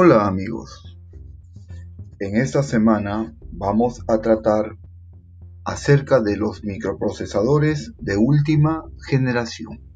Hola amigos, en esta semana vamos a tratar acerca de los microprocesadores de última generación.